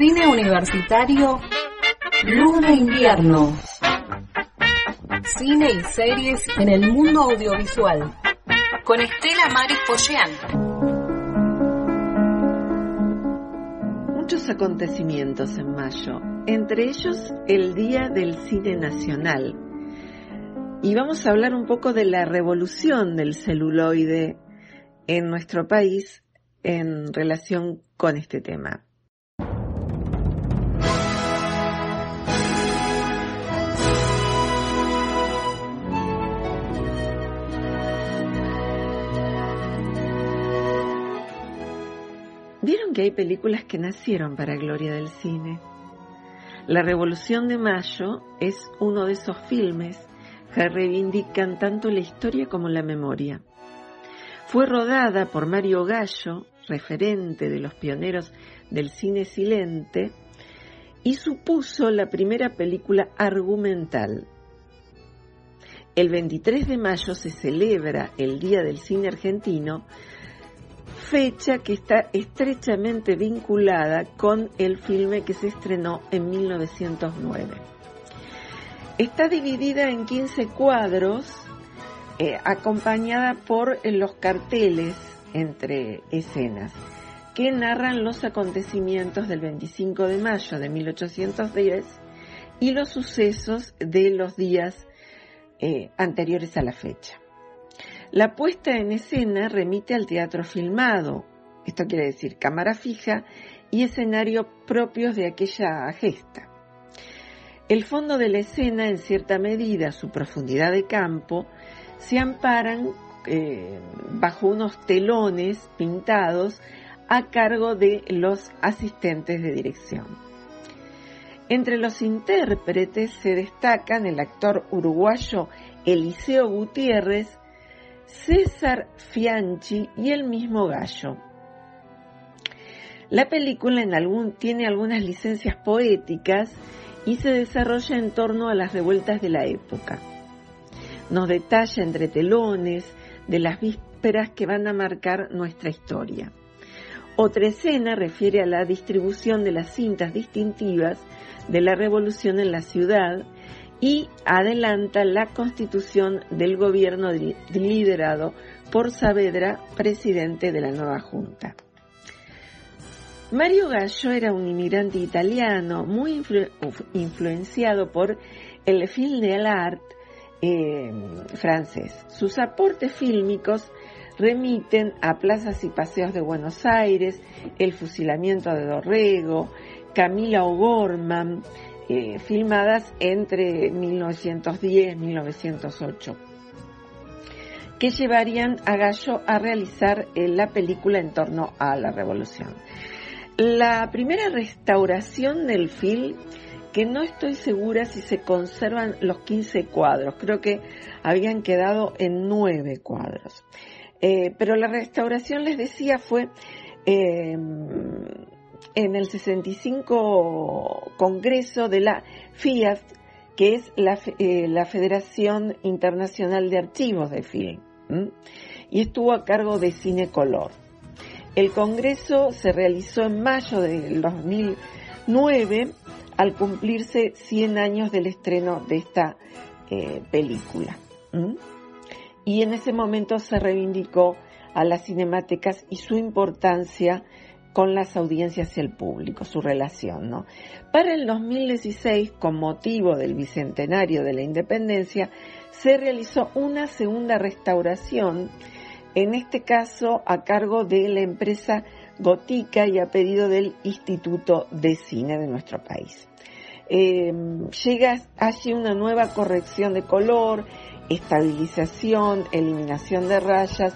Cine universitario Luna Invierno. Cine y series en el mundo audiovisual. Con Estela Maris Poyean. Muchos acontecimientos en mayo, entre ellos el Día del Cine Nacional. Y vamos a hablar un poco de la revolución del celuloide en nuestro país en relación con este tema. Que hay películas que nacieron para gloria del cine. La Revolución de Mayo es uno de esos filmes que reivindican tanto la historia como la memoria. Fue rodada por Mario Gallo, referente de los pioneros del cine silente, y supuso la primera película argumental. El 23 de mayo se celebra el Día del Cine Argentino, fecha que está estrechamente vinculada con el filme que se estrenó en 1909. Está dividida en 15 cuadros eh, acompañada por eh, los carteles entre escenas que narran los acontecimientos del 25 de mayo de 1810 y los sucesos de los días eh, anteriores a la fecha. La puesta en escena remite al teatro filmado, esto quiere decir cámara fija y escenario propios de aquella gesta. El fondo de la escena, en cierta medida, su profundidad de campo, se amparan eh, bajo unos telones pintados a cargo de los asistentes de dirección. Entre los intérpretes se destacan el actor uruguayo Eliseo Gutiérrez, César Fianchi y el mismo Gallo. La película tiene algunas licencias poéticas y se desarrolla en torno a las revueltas de la época nos detalla entre telones de las vísperas que van a marcar nuestra historia. Otra escena refiere a la distribución de las cintas distintivas de la revolución en la ciudad y adelanta la constitución del gobierno liderado por Saavedra, presidente de la nueva junta. Mario Gallo era un inmigrante italiano muy influenciado por el film de art eh, francés. Sus aportes fílmicos remiten a plazas y paseos de Buenos Aires, el fusilamiento de Dorrego, Camila O'Gorman, eh, filmadas entre 1910 y 1908, que llevarían a Gallo a realizar eh, la película en torno a la revolución. La primera restauración del film que no estoy segura si se conservan los 15 cuadros, creo que habían quedado en 9 cuadros. Eh, pero la restauración, les decía, fue en el 65 Congreso de la FIAT, que es la, eh, la Federación Internacional de Archivos de Film, y estuvo a cargo de Cine Color. El Congreso se realizó en mayo del 2009 al cumplirse 100 años del estreno de esta eh, película. Y en ese momento se reivindicó a las cinematecas y su importancia con las audiencias y el público, su relación, ¿no? Para el 2016, con motivo del bicentenario de la independencia, se realizó una segunda restauración, en este caso a cargo de la empresa Gotica y a pedido del Instituto de Cine de nuestro país eh, llega allí una nueva corrección de color, estabilización, eliminación de rayas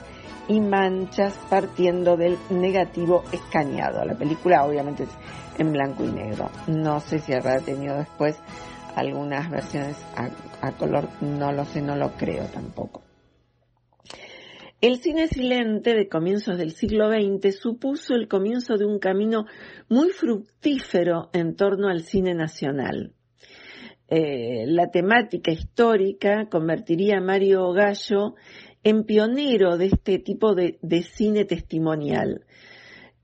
y manchas partiendo del negativo escaneado. La película obviamente es en blanco y negro. No sé si habrá tenido después algunas versiones a color, no lo sé, no lo creo tampoco. El cine silente de comienzos del siglo XX supuso el comienzo de un camino muy fructífero en torno al cine nacional. Eh, la temática histórica convertiría a Mario Gallo en pionero de este tipo de, cine testimonial.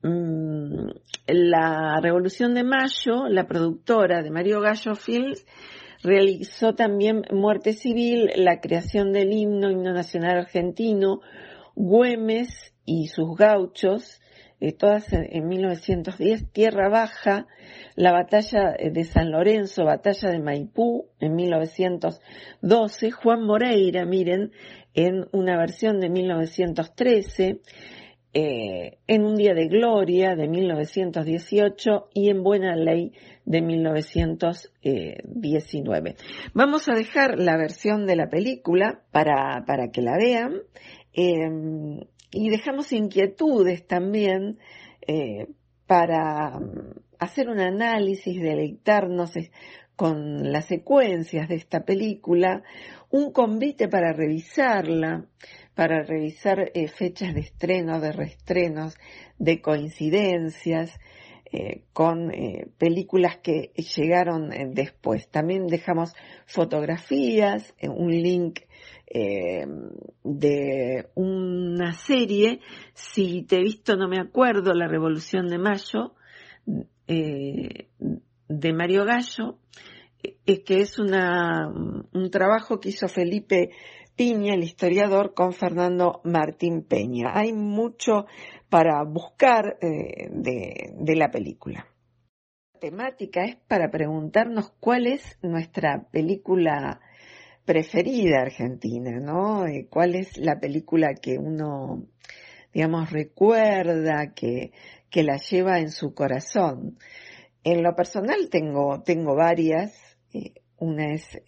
mm, la Revolución de Mayo, la productora de Mario Gallo Films, realizó también Muerte Civil, la creación del himno, himno nacional argentino, Güemes y sus gauchos, eh, todas en, 1910, Tierra Baja, la batalla de San Lorenzo, batalla de Maipú en 1912, Juan Moreira, miren, en una versión de 1913, eh, en Un Día de Gloria de 1918 y en Buena Ley de 1919. Vamos a dejar la versión de la película para, para que la vean em, y dejamos inquietudes también eh, para hacer un análisis, deleitarnos con las secuencias de esta película, un convite para revisarla, para revisar eh, fechas de estreno, de reestrenos, de coincidencias eh, con eh, películas que llegaron después. También dejamos fotografías, un link de una serie, si te he visto no me acuerdo, La Revolución de Mayo, de Mario Gallo, que es un trabajo que hizo Felipe Piña, el historiador, con Fernando Martín Peña. Hay mucho para buscar eh, de, la película. La temática es para preguntarnos cuál es nuestra película preferida argentina, ¿no? Eh, ¿Cuál es la película que uno, digamos, recuerda, que, que la lleva en su corazón? En lo personal tengo, tengo varias. Eh, una es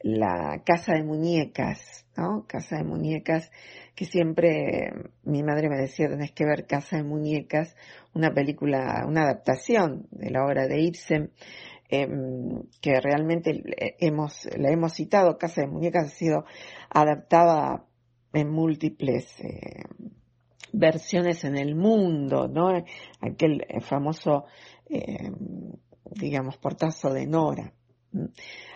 la Casa de Muñecas, ¿no? Casa de Muñecas, que siempre mi madre me decía, tenés que ver Casa de Muñecas, una película, una adaptación de la obra de Ibsen, em, que realmente hemos, la hemos citado, Casa de Muñecas ha sido adaptada en múltiples eh, versiones en el mundo, ¿no? Aquel famoso, eh, digamos, portazo de Nora.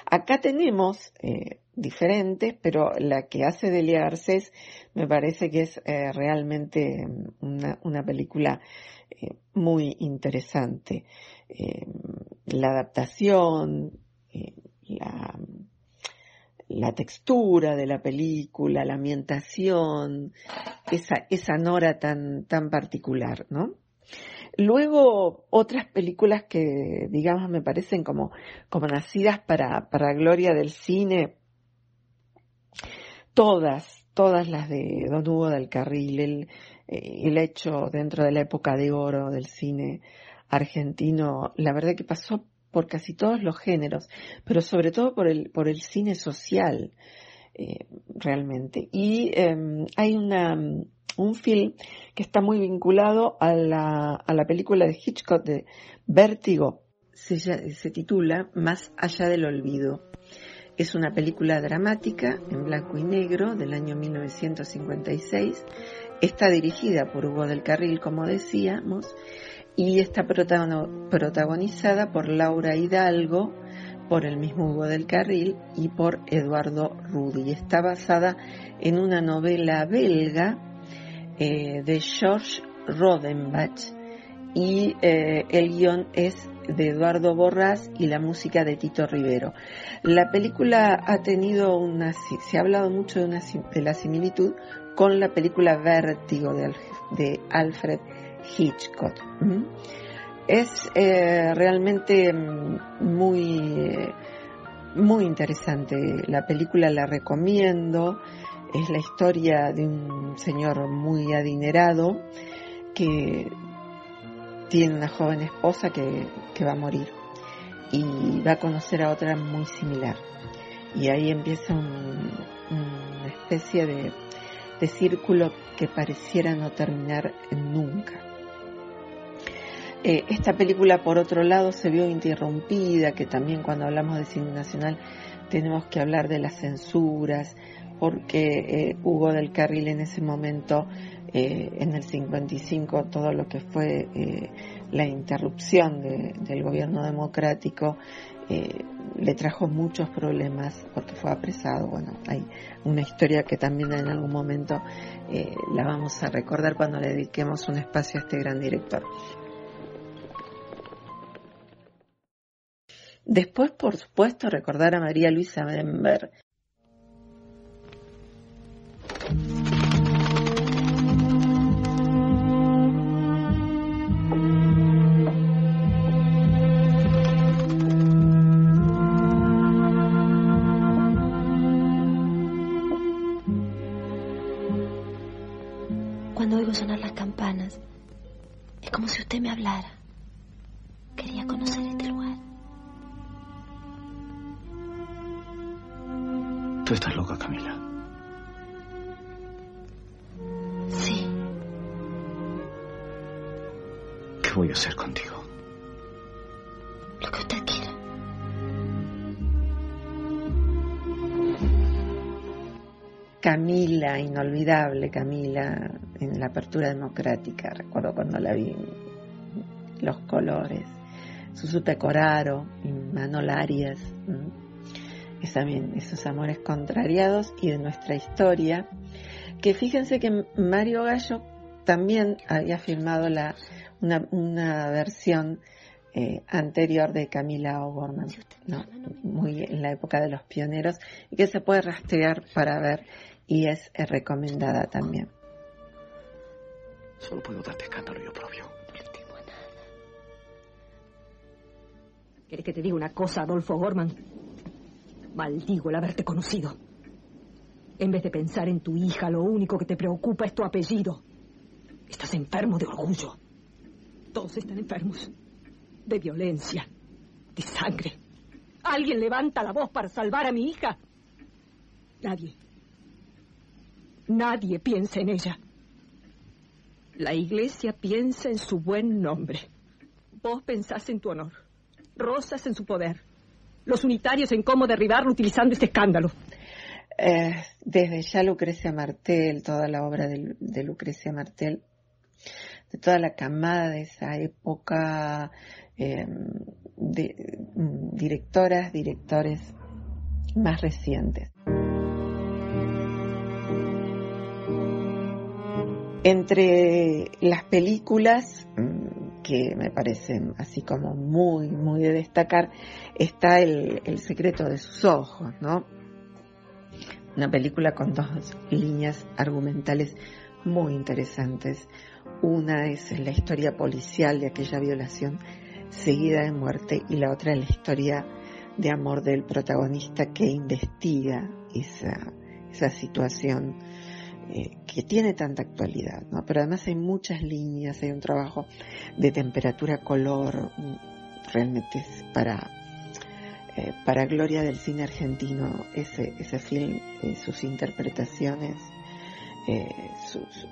Acá tenemos eh, diferentes, pero la que hace Delia Garcés me parece que es eh, realmente mm, una, película eh, muy interesante. la adaptación, la, la, textura de la película, la ambientación, esa, esa nora tan, tan particular, ¿no? Luego, otras películas que, digamos, me parecen como, como nacidas para, para gloria del cine, todas, todas las de Don Hugo del Carril, el, eh, el hecho dentro de la época de oro del cine argentino, la verdad que pasó por casi todos los géneros, pero sobre todo por el, por el cine social, eh, realmente. Y em, hay una, un film que está muy vinculado a la, a la película de Hitchcock de Vértigo. Se, se titula Más allá del olvido. Es una película dramática en blanco y negro del año 1956. Está dirigida por Hugo del Carril, como decíamos, y está protagonizada por Laura Hidalgo, por el mismo Hugo del Carril y por Eduardo Rudy. Está basada en una novela belga eh, de George Rodenbach y eh, el guion es de Eduardo Borrás y la música de Tito Rivero. La película ha tenido una, se ha hablado mucho de, una, de la similitud con la película Vértigo de, Alfred Hitchcock. Es eh, realmente mm, muy, muy interesante. La película la recomiendo. Es la historia de un señor muy adinerado que tiene una joven esposa que, va a morir y va a conocer a otra muy similar. Y ahí empieza una especie de, de círculo que pareciera no terminar nunca. Eh, esta película, por otro lado, se vio interrumpida, que también cuando hablamos de cine nacional tenemos que hablar de las censuras, porque eh, Hugo del Carril en ese momento eh, en el 55 todo lo que fue eh, la interrupción del gobierno democrático eh, le trajo muchos problemas porque fue apresado. Bueno, hay una historia que también en algún momento la vamos a recordar cuando le dediquemos un espacio a este gran director. Después, por supuesto, recordar a María Luisa Bember. Camila, inolvidable Camila, en la apertura democrática, recuerdo cuando la vi, los colores, Susupe Coraro, Manol Arias, es también esos amores contrariados y de nuestra historia, que fíjense que Mario Gallo también había filmado la, una, versión eh, anterior de Camila O'Gorman, muy en la época de los pioneros, y que se puede rastrear para ver y es recomendada también. Solo puedo darte escándalo yo propio. No tengo nada. ¿Quieres que te diga una cosa, Adolfo Gorman? Maldigo el haberte conocido. En vez de pensar en tu hija, lo único que te preocupa es tu apellido. Estás enfermo de orgullo. Todos están enfermos. De violencia. De sangre. ¿Alguien levanta la voz para salvar a mi hija? Nadie. Nadie piensa en ella. La iglesia piensa en su buen nombre. Vos pensás en tu honor. Rosas en su poder los unitarios en cómo derribarlo utilizando este escándalo. Eh, desde ya Lucrecia Martel, toda la obra de, Lucrecia Martel, de toda la camada de esa época, eh, de, mm, directoras, directores más recientes. Entre las películas mm, que me parecen así como muy, muy de destacar, está el, secreto de sus ojos, ¿no? Una película con dos líneas argumentales muy interesantes. Una es la historia policial de aquella violación seguida de muerte y la otra es la historia de amor del protagonista que investiga esa, esa situación eh, que tiene tanta actualidad, ¿no? Pero además hay muchas líneas, hay un trabajo de temperatura, color, mm, realmente para, eh, para gloria del cine argentino ese, ese film, eh, sus interpretaciones,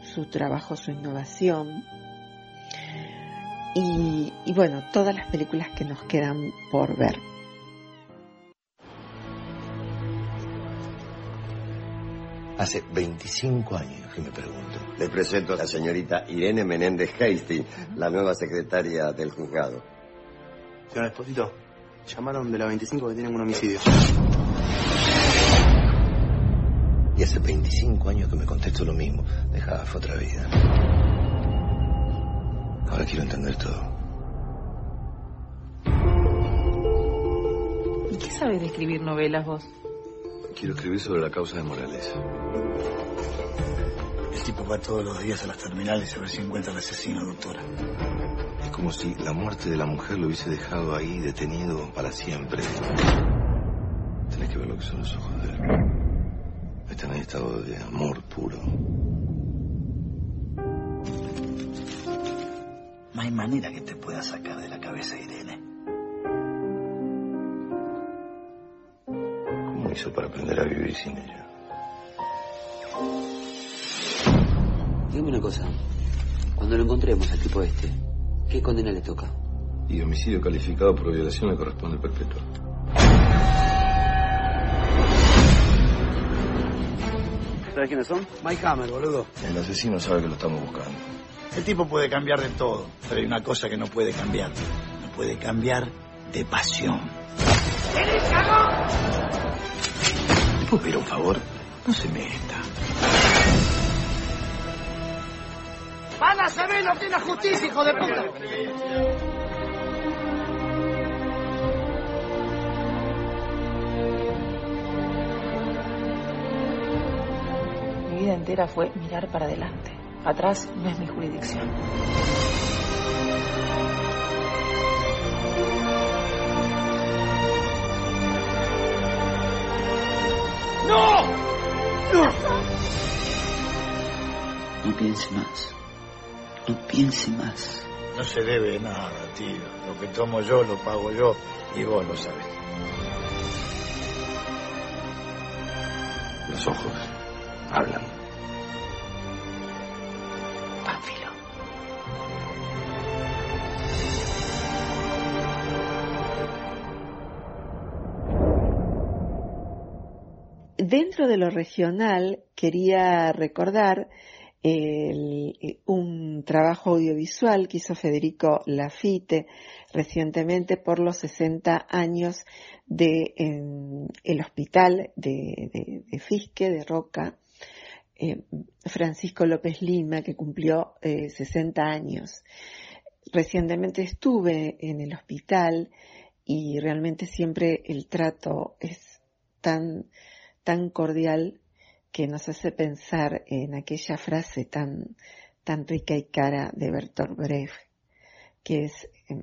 su, trabajo, su innovación. y bueno, todas las películas que nos quedan por ver. Hace 25 años que me pregunto. Le presento a la señorita Irene Menéndez Hasty, la nueva secretaria del juzgado. Señor Esposito, llamaron de la 25 que tienen un homicidio. Y hace 25 años que me contesto lo mismo. Dejaba fue otra vida. Ahora quiero entender todo. ¿Y qué sabes de escribir novelas vos? Quiero escribir sobre la causa de Morales. El tipo va todos los días a las terminales a ver si encuentra al asesino, doctora. Es como si la muerte de la mujer lo hubiese dejado ahí detenido para siempre. Tenés que ver lo que son los ojos de él. Están en estado de amor puro. No hay manera que te pueda sacar de la cabeza, Irene. Hizo para aprender a vivir sin ella. Dígame una cosa. Cuando lo encontremos al tipo este, ¿qué condena le toca? Y homicidio calificado por violación le corresponde perpetuo. ¿Sabes quiénes son? Mike Hammer, boludo. El asesino sabe que lo estamos buscando. El tipo puede cambiar de todo, pero hay una cosa que no puede cambiar. No puede cambiar de pasión. ¿Te puedo pedir un favor? No se meta. ¡Van a saber lo que es la justicia, hijo de puta! Mi vida entera fue mirar para adelante. Atrás no es mi jurisdicción. ¡No! No piense más. No piense más. No se debe nada, tío. Lo que tomo yo lo pago yo y vos lo sabés. Los ojos hablan. Dentro de lo regional, quería recordar un trabajo audiovisual que hizo Federico Lafite recientemente por los 60 años de en el hospital de, Fisque, de Roca, eh, Francisco López Lima, que cumplió eh, 60 años. Recientemente estuve en el hospital y realmente siempre el trato es tan, tan cordial que nos hace pensar en aquella frase tan, tan rica y cara de Bertolt Brecht, que es, em,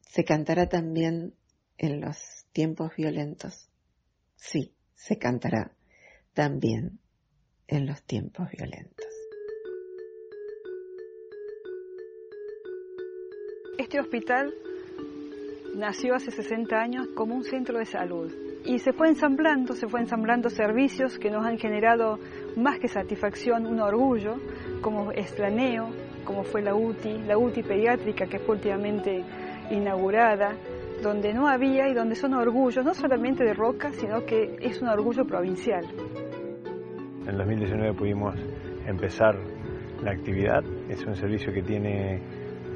se cantará también en los tiempos violentos. Sí, se cantará también en los tiempos violentos. Este hospital nació hace 60 años como un centro de salud y se fue ensamblando, se fue ensamblando servicios que nos han generado más que satisfacción, un orgullo, como Estraneo, como fue la UTI, la UTI pediátrica que fue últimamente inaugurada, donde no había y donde son orgullos, no solamente de Roca, sino que es un orgullo provincial. En 2019 pudimos empezar la actividad. Es un servicio que tiene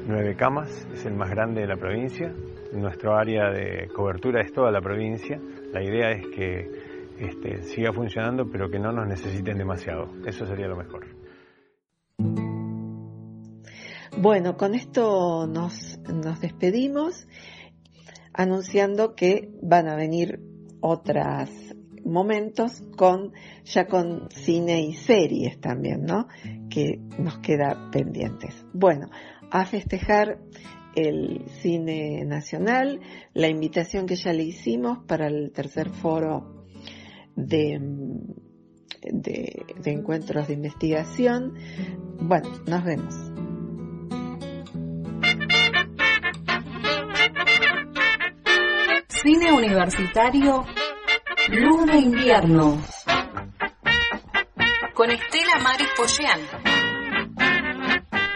nueve camas, es el más grande de la provincia. Nuestro área de cobertura es toda la provincia. La idea es que este, siga funcionando, pero que no nos necesiten demasiado. Eso sería lo mejor. Bueno, con esto nos, nos despedimos anunciando que van a venir otros momentos con ya con cine y series también, ¿no? Que nos queda pendientes. Bueno, a festejar el cine nacional, la invitación que ya le hicimos para el tercer foro de, de, encuentros de investigación. Bueno, nos vemos. Cine Universitario Luz de Invierno con Estela Maris Pollán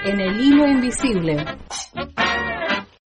en El Hilo Invisible